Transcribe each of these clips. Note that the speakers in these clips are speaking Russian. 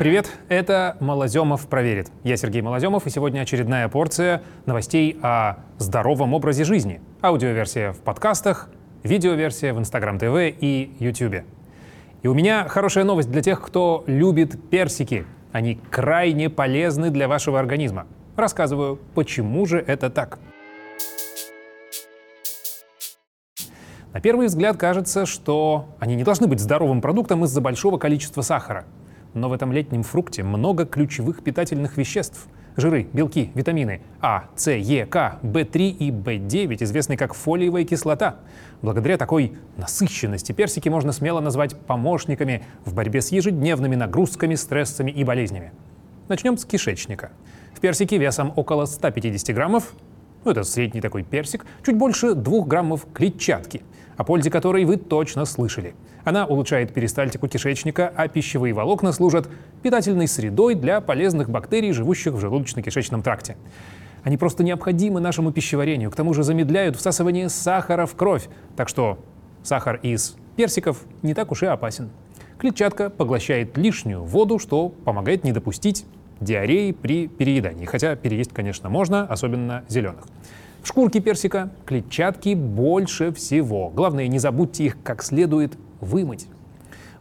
Привет, это Малоземов проверит. Я Сергей Малоземов, и сегодня очередная порция новостей о здоровом образе жизни. Аудиоверсия в подкастах, видеоверсия в Инстаграм ТВ и Ютубе. И у меня хорошая новость для тех, кто любит персики. Они крайне полезны для вашего организма. Рассказываю, почему же это так. На первый взгляд кажется, что они не должны быть здоровым продуктом из-за большого количества сахара. Но в этом летнем фрукте много ключевых питательных веществ. Жиры, белки, витамины А, С, Е, К, В3 и В9, известные как фолиевая кислота. Благодаря такой насыщенности персики можно смело назвать помощниками в борьбе с ежедневными нагрузками, стрессами и болезнями. Начнем с кишечника. В персике весом около 150 граммов, ну это средний такой персик, чуть больше 2 граммов клетчатки – о пользе которой вы точно слышали. Она улучшает перистальтику кишечника, а пищевые волокна служат питательной средой для полезных бактерий, живущих в желудочно-кишечном тракте. Они просто необходимы нашему пищеварению, к тому же замедляют всасывание сахара в кровь. Так что сахар из персиков не так уж и опасен. Клетчатка поглощает лишнюю воду, что помогает не допустить диареи при переедании. Хотя переесть, конечно, можно, особенно зеленых. В шкурке персика клетчатки больше всего. Главное, не забудьте их как следует вымыть.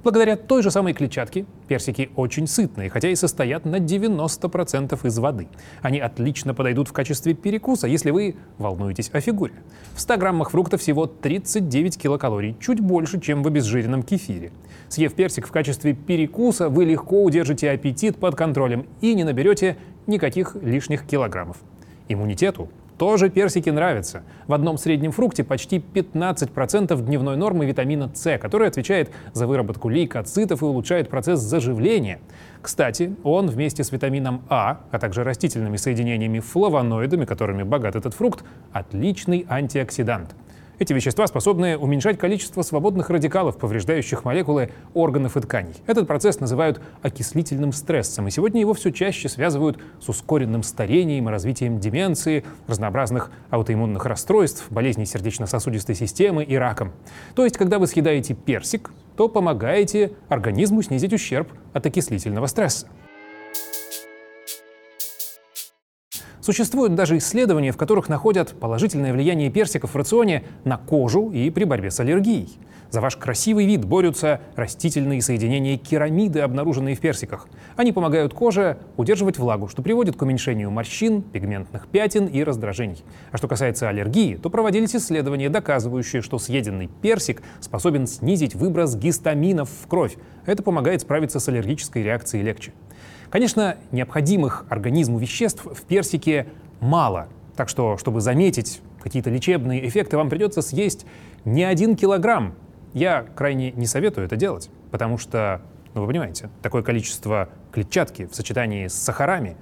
Благодаря той же самой клетчатке персики очень сытные, хотя и состоят на 90% из воды. Они отлично подойдут в качестве перекуса, если вы волнуетесь о фигуре. В 100 граммах фрукта всего 39 килокалорий, чуть больше, чем в обезжиренном кефире. Съев персик в качестве перекуса, вы легко удержите аппетит под контролем и не наберете никаких лишних килограммов. Иммунитету тоже персики нравятся. В одном среднем фрукте почти 15% дневной нормы витамина С, который отвечает за выработку лейкоцитов и улучшает процесс заживления. Кстати, он вместе с витамином А, а также растительными соединениями флавоноидами, которыми богат этот фрукт, отличный антиоксидант. Эти вещества способны уменьшать количество свободных радикалов, повреждающих молекулы органов и тканей. Этот процесс называют окислительным стрессом, и сегодня его все чаще связывают с ускоренным старением и развитием деменции, разнообразных аутоиммунных расстройств, болезней сердечно-сосудистой системы и раком. То есть, когда вы съедаете персик, то помогаете организму снизить ущерб от окислительного стресса. Существуют даже исследования, в которых находят положительное влияние персиков в рационе на кожу и при борьбе с аллергией. За ваш красивый вид борются растительные соединения керамиды, обнаруженные в персиках. Они помогают коже удерживать влагу, что приводит к уменьшению морщин, пигментных пятен и раздражений. А что касается аллергии, то проводились исследования, доказывающие, что съеденный персик способен снизить выброс гистаминов в кровь. Это помогает справиться с аллергической реакцией легче. Конечно, необходимых организму веществ в персике мало, так что, чтобы заметить какие-то лечебные эффекты, вам придется съесть не один килограмм. Я крайне не советую это делать, потому что, ну вы понимаете, такое количество клетчатки в сочетании с сахарами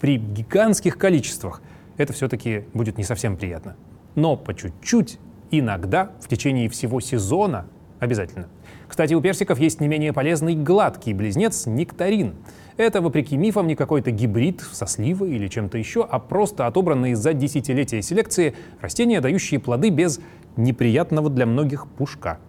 при гигантских количествах это все-таки будет не совсем приятно. Но по чуть-чуть, иногда, в течение всего сезона обязательно. Кстати, у персиков есть не менее полезный гладкий близнец нектарин. Это, вопреки мифам, не какой-то гибрид со сливой или чем-то еще, а просто отобранные за десятилетия селекции растения, дающие плоды без неприятного для многих пушка.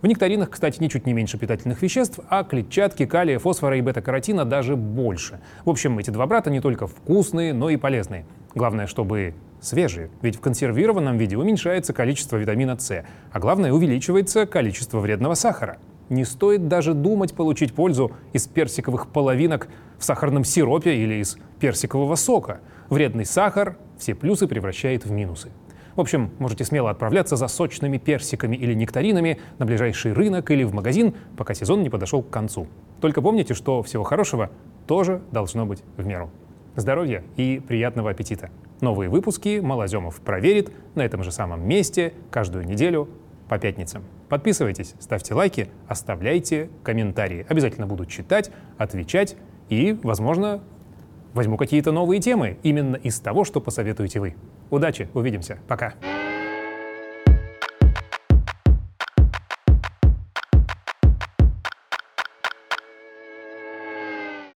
В нектаринах, кстати, ничуть не меньше питательных веществ, а клетчатки, калия, фосфора и бета-каротина даже больше. В общем, эти два брата не только вкусные, но и полезные. Главное, чтобы свежие, ведь в консервированном виде уменьшается количество витамина С, а главное, увеличивается количество вредного сахара. Не стоит даже думать получить пользу из персиковых половинок в сахарном сиропе или из персикового сока. Вредный сахар все плюсы превращает в минусы. В общем, можете смело отправляться за сочными персиками или нектаринами на ближайший рынок или в магазин, пока сезон не подошел к концу. Только помните, что всего хорошего тоже должно быть в меру. Здоровья и приятного аппетита! Новые выпуски Малоземов проверит на этом же самом месте каждую неделю по пятницам. Подписывайтесь, ставьте лайки, оставляйте комментарии. Обязательно буду читать, отвечать и, возможно, возьму какие-то новые темы именно из того, что посоветуете вы. Удачи, увидимся, пока.